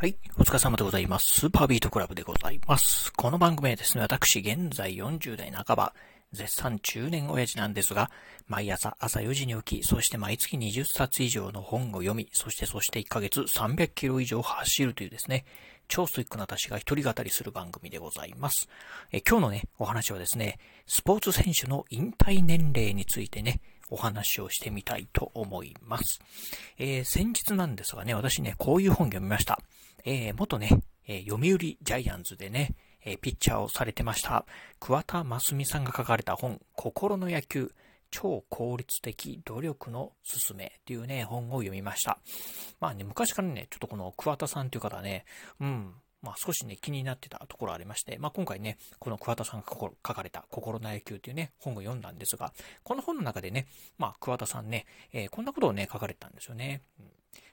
はい。お疲れ様でございます。スーパービートクラブでございます。この番組はですね、私、現在40代半ば、絶賛中年親父なんですが、毎朝朝4時に起き、そして毎月20冊以上の本を読み、そしてそして1ヶ月300キロ以上走るというですね、超スイックな私が一人語りする番組でございます。え今日のね、お話はですね、スポーツ選手の引退年齢についてね、お話をしてみたいと思います。えー、先日なんですがね、私ね、こういう本読みました。えー、元ね、えー、読売ジャイアンツでね、えー、ピッチャーをされてました、桑田真澄さんが書かれた本、心の野球、超効率的努力のすすめっていうね、本を読みました。まあね、昔からね、ちょっとこの桑田さんという方はね、うん、まあ少しね、気になってたところありまして、まあ今回ね、この桑田さんが書かれた心の野球っていうね、本を読んだんですが、この本の中でね、まあ桑田さんね、えー、こんなことをね、書かれたんですよね。うん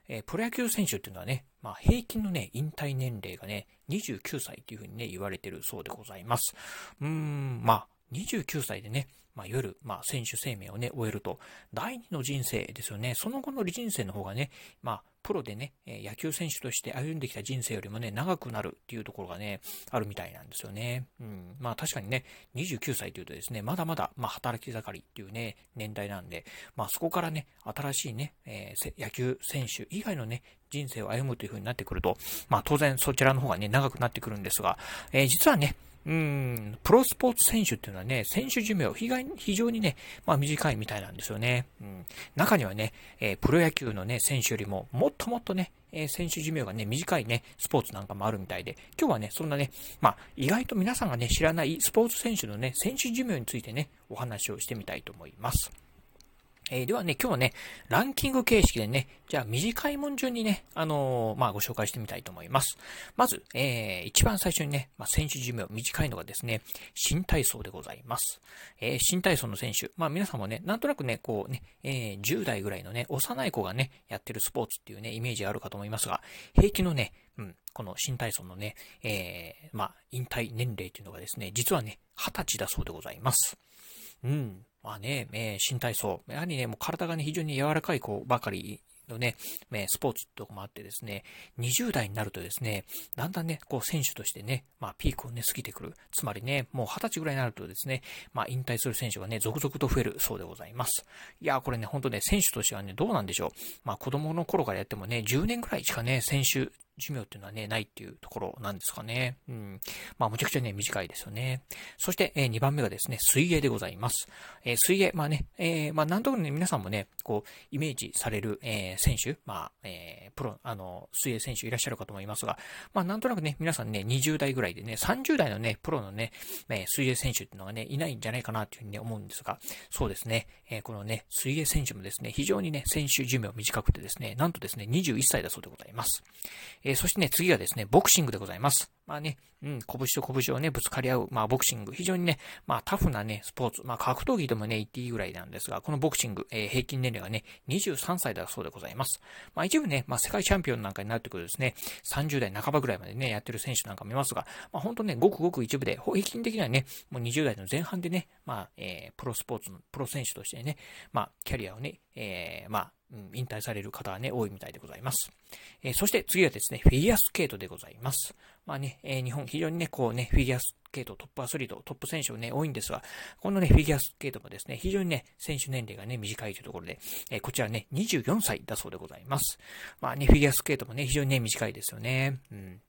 えー、プロ野球選手っていうのはね、まあ、平均のね、引退年齢がね、29歳っていうふうにね、言われてるそうでございます。うーん、まあ、29歳でね、まあ、いわゆる、まあ、選手生命をね、終えると、第二の人生ですよね。その後の人生の方がね、まあ、プロでね、野球選手として歩んできた人生よりもね、長くなるっていうところがね、あるみたいなんですよね。うん。まあ確かにね、29歳というとですね、まだまだ、まあ働き盛りっていうね、年代なんで、まあそこからね、新しいね、えー、野球選手以外のね、人生を歩むという風になってくると、まあ当然そちらの方がね、長くなってくるんですが、えー、実はね、うん、プロスポーツ選手っていうのはね、選手寿命非常にね、まあ短いみたいなんですよね。うん、中にはね、えー、プロ野球のね、選手よりももっともっとね、えー、選手寿命がね、短いね、スポーツなんかもあるみたいで、今日はね、そんなね、まあ、意外と皆さんがね、知らないスポーツ選手のね、選手寿命についてね、お話をしてみたいと思います。えー、ではね、今日はね、ランキング形式でね、じゃあ短いもん順にね、あのー、まあ、ご紹介してみたいと思います。まず、えー、一番最初にね、まあ、選手寿命短いのがですね、新体操でございます。えー、新体操の選手、まあ、皆さんもね、なんとなくね、こうね、えー、10代ぐらいのね、幼い子がね、やってるスポーツっていうね、イメージあるかと思いますが、平気のね、うん、この新体操のね、えー、まあ、引退年齢っていうのがですね、実はね、20歳だそうでございます。うん。まあね、えー、新体操。やはりね、もう体がね、非常に柔らかい子ばかりのね、えスポーツとかもあってですね、20代になるとですね、だんだんね、こう選手としてね、まあピークをね、過ぎてくる。つまりね、もう20歳ぐらいになるとですね、まあ引退する選手がね、続々と増えるそうでございます。いやこれね、ほんとね、選手としてはね、どうなんでしょう。まあ子供の頃からやってもね、10年ぐらいしかね、選手寿命っていうのはね、ないっていうところなんですかね。うん。まあ、むちゃくちゃね、短いですよね。そして、えー、2番目がですね、水泳でございます。えー、水泳、まあね、えー、まあ、なんとなくね、皆さんもね、こう、イメージされる、えー、選手、まあ、えー、プロ、あの、水泳選手いらっしゃるかと思いますが、まあ、なんとなくね、皆さんね、20代ぐらいでね、30代のね、プロのね、え、水泳選手っていうのがね、いないんじゃないかなというふうにね、思うんですが、そうですね、え、このね、水泳選手もですね、非常にね、選手寿命短くてですね、なんとですね、21歳だそうでございます。えー、そしてね、次はですね、ボクシングでございます。まあね、うん、拳と拳をね、ぶつかり合う、まあボクシング、非常にね、まあタフなね、スポーツ、まあ格闘技でもね、言っていいぐらいなんですが、このボクシング、えー、平均年齢がね、23歳だそうでございます。まあ一部ね、まあ世界チャンピオンなんかになってくるとですね、30代半ばぐらいまでね、やってる選手なんかもいますが、まあ本当ね、ごくごく一部で、平均的にはね、もう20代の前半でね、まあ、えー、プロスポーツの、プロ選手としてね、まあ、キャリアをね、えー、まあ、うん、引退される方はね、多いみたいでございます。えー、そして次はですね、フィギュアスケートでございます。まあね、え、日本非常にね、こうね、フィギュアスケートトップアスリート、トップ選手ね、多いんですが、このね、フィギュアスケートもですね、非常にね、選手年齢がね、短いというところで、え、こちらね、24歳だそうでございます。まあね、フィギュアスケートもね、非常にね、短いですよね。うん。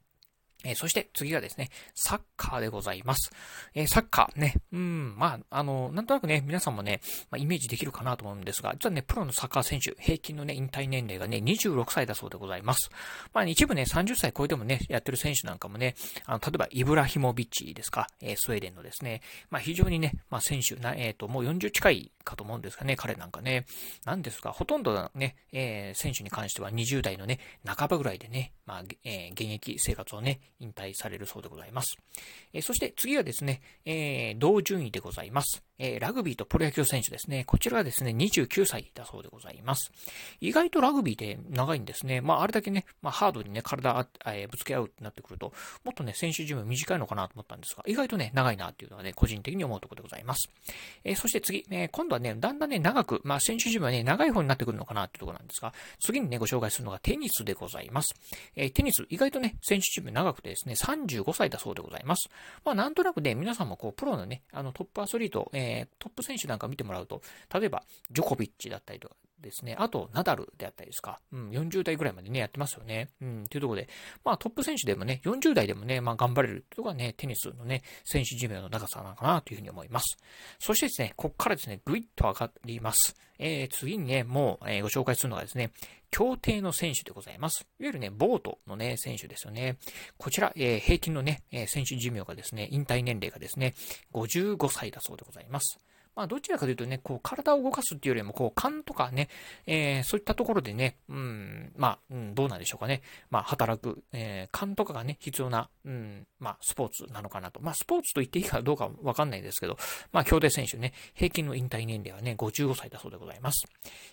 えー、そして次はですね、サッカーでございます。えー、サッカーね、うん、まあ、あの、なんとなくね、皆さんもね、まあ、イメージできるかなと思うんですが、実はね、プロのサッカー選手、平均のね、引退年齢がね、26歳だそうでございます。まあ、一部ね、30歳超えてもね、やってる選手なんかもね、あの、例えば、イブラヒモビッチですか、えー、スウェーデンのですね、まあ、非常にね、まあ、選手な、えっ、と、もう40近いかと思うんですがね、彼なんかね、なんですが、ほとんどね、え選手に関しては20代のね、半ばぐらいでね、まあ、え現役生活をね、引退されるそうでございます。えそして次はですね、え同順位でございます。えー、ラグビーとプロ野球選手ですね。こちらはですね、29歳だそうでございます。意外とラグビーで長いんですね。まあ、あれだけね、まあ、ハードにね、体、えー、ぶつけ合うってなってくると、もっとね、選手寿命短いのかなと思ったんですが、意外とね、長いなっていうのはね、個人的に思うところでございます。えー、そして次、えー、今度はね、だんだんね、長く、まあ、選手寿命はね、長い方になってくるのかなっていうところなんですが、次にね、ご紹介するのがテニスでございます。えー、テニス、意外とね、選手寿命長くてですね、35歳だそうでございます。まあ、なんとなくね、皆さんもこう、プロのね、あの、トップアスリート、えー、トップ選手なんか見てもらうと、例えば、ジョコビッチだったりとか、ですね。あと、ナダルであったりですか。うん、40代ぐらいまでね、やってますよね。うん、というところで、まあトップ選手でもね、40代でもね、まあ頑張れるっていうのがね、テニスのね、選手寿命の長さなのかなというふうに思います。そしてですね、ここからですね、ぐいっと上がります。えー、次にね、もう、えー、ご紹介するのがですね、競艇の選手でございます。いわゆるね、ボートのね、選手ですよね。こちら、えー、平均のね、え選手寿命がですね、引退年齢がですね、55歳だそうでございます。まあ、どちらかというとね、こう、体を動かすっていうよりも、こう、勘とかね、えー、そういったところでね、うん、まあ、うん、どうなんでしょうかね。まあ、働く、えー、勘とかがね、必要な、うん、まあ、スポーツなのかなと。まあ、スポーツと言っていいかどうかわかんないですけど、まあ、競艇選手ね、平均の引退年齢はね、55歳だそうでございます。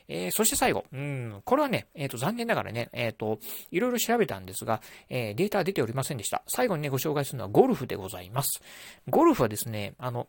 えー、そして最後、うん、これはね、えっ、ー、と、残念ながらね、えっ、ー、と、いろいろ調べたんですが、えー、データは出ておりませんでした。最後にね、ご紹介するのはゴルフでございます。ゴルフはですね、あの、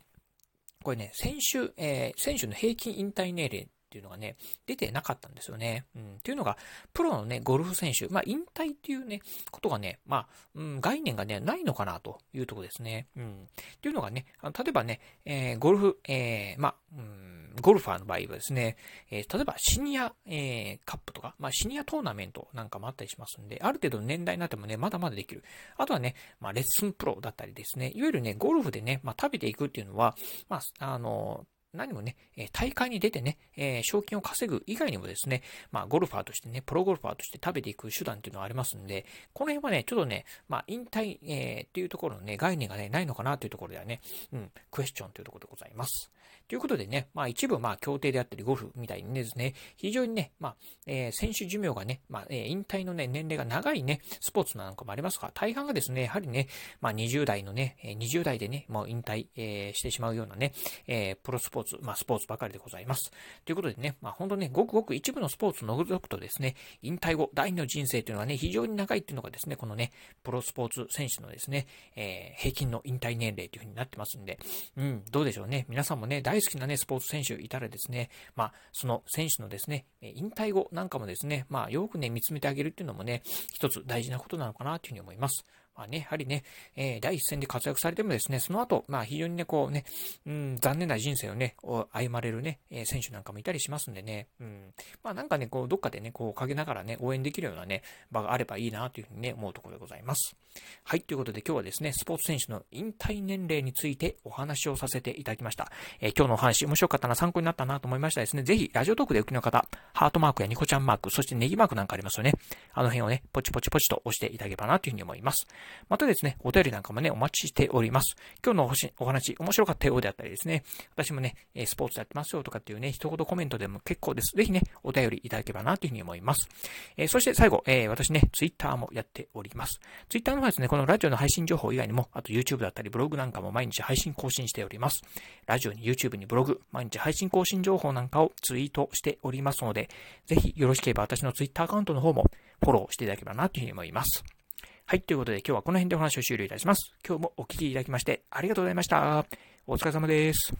これね、先週、えー、選手の平均引退年齢っていうのがね、出てなかったんですよね。うん。っていうのが、プロのね、ゴルフ選手、まあ、引退っていうね、ことがね、まあ、うん、概念がね、ないのかなというとこですね。うん。っていうのがね、あの例えばね、えー、ゴルフ、えー、まあ、うん、ゴルファーの場合はですね、えー、例えばシニア、えー、カップとか、まあ、シニアトーナメントなんかもあったりしますんで、ある程度年代になってもね、まだまだできる。あとはね、まあ、レッスンプロだったりですね、いわゆるね、ゴルフでね、まあ、食べていくっていうのは、まあ、あの、何もね、大会に出てね、え賞金を稼ぐ以外にもですね、まあ、ゴルファーとしてね、プロゴルファーとして食べていく手段っていうのはありますんで、この辺はね、ちょっとね、まあ、引退、えー、っていうところのね、概念がね、ないのかなというところではね、うん、クエスチョンというところでございます。ということでね、まあ一部まあ協定であったりゴルフみたいにですね、非常にね、まあ、えー、選手寿命がね、まあ、えー、引退のね、年齢が長いね、スポーツなんかもありますが、大半がですね、やはりね、まあ20代のね、20代でね、もう引退、えー、してしまうようなね、えー、プロスポーツ、まあスポーツばかりでございます。ということでね、まあ本当ね、ごくごく一部のスポーツを除くとですね、引退後、第二の人生というのはね、非常に長いっていうのがですね、このね、プロスポーツ選手のですね、えー、平均の引退年齢というふうになってますんで、うん、どうでしょうね。皆さんもね、大好きなね、スポーツ選手いたらですね、まあ、その選手のですね、引退後なんかもですね、まあ、よくね、見つめてあげるっていうのもね、一つ大事なことなのかなというふうに思います。まあね、やはりね、えー、第一線で活躍されてもですね、その後、まあ非常にね、こうね、うん、残念な人生をね、歩まれるね、えー、選手なんかもいたりしますんでね、うん、まあなんかね、こう、どっかでね、こう、陰ながらね、応援できるようなね、場があればいいなというふうにね、思うところでございます。はい、ということで今日はですね、スポーツ選手の引退年齢についてお話をさせていただきました。えー、今日のお話、面白かったな、参考になったなと思いましたですね、ぜひ、ラジオトークでお聞きの方、ハートマークやニコちゃんマーク、そしてネギマークなんかありますよね。あの辺をね、ポチポチポチと押していただければなというふうに思います。またですね、お便りなんかもね、お待ちしております。今日のお話、面白かったようであったりですね、私もね、スポーツやってますよとかっていうね、一言コメントでも結構です。ぜひね、お便りいただければなというふうに思います。えー、そして最後、えー、私ね、ツイッターもやっております。ツイッターの方はですね、このラジオの配信情報以外にも、あと YouTube だったりブログなんかも毎日配信更新しております。ラジオに YouTube にブログ、毎日配信更新情報なんかをツイートしておりますので、ぜひよろしければ私のツイッターアカウントの方もフォローしていただければなというふうに思います。はい、ということで今日はこの辺でお話を終了いたします。今日もお聞きいただきましてありがとうございました。お疲れ様です。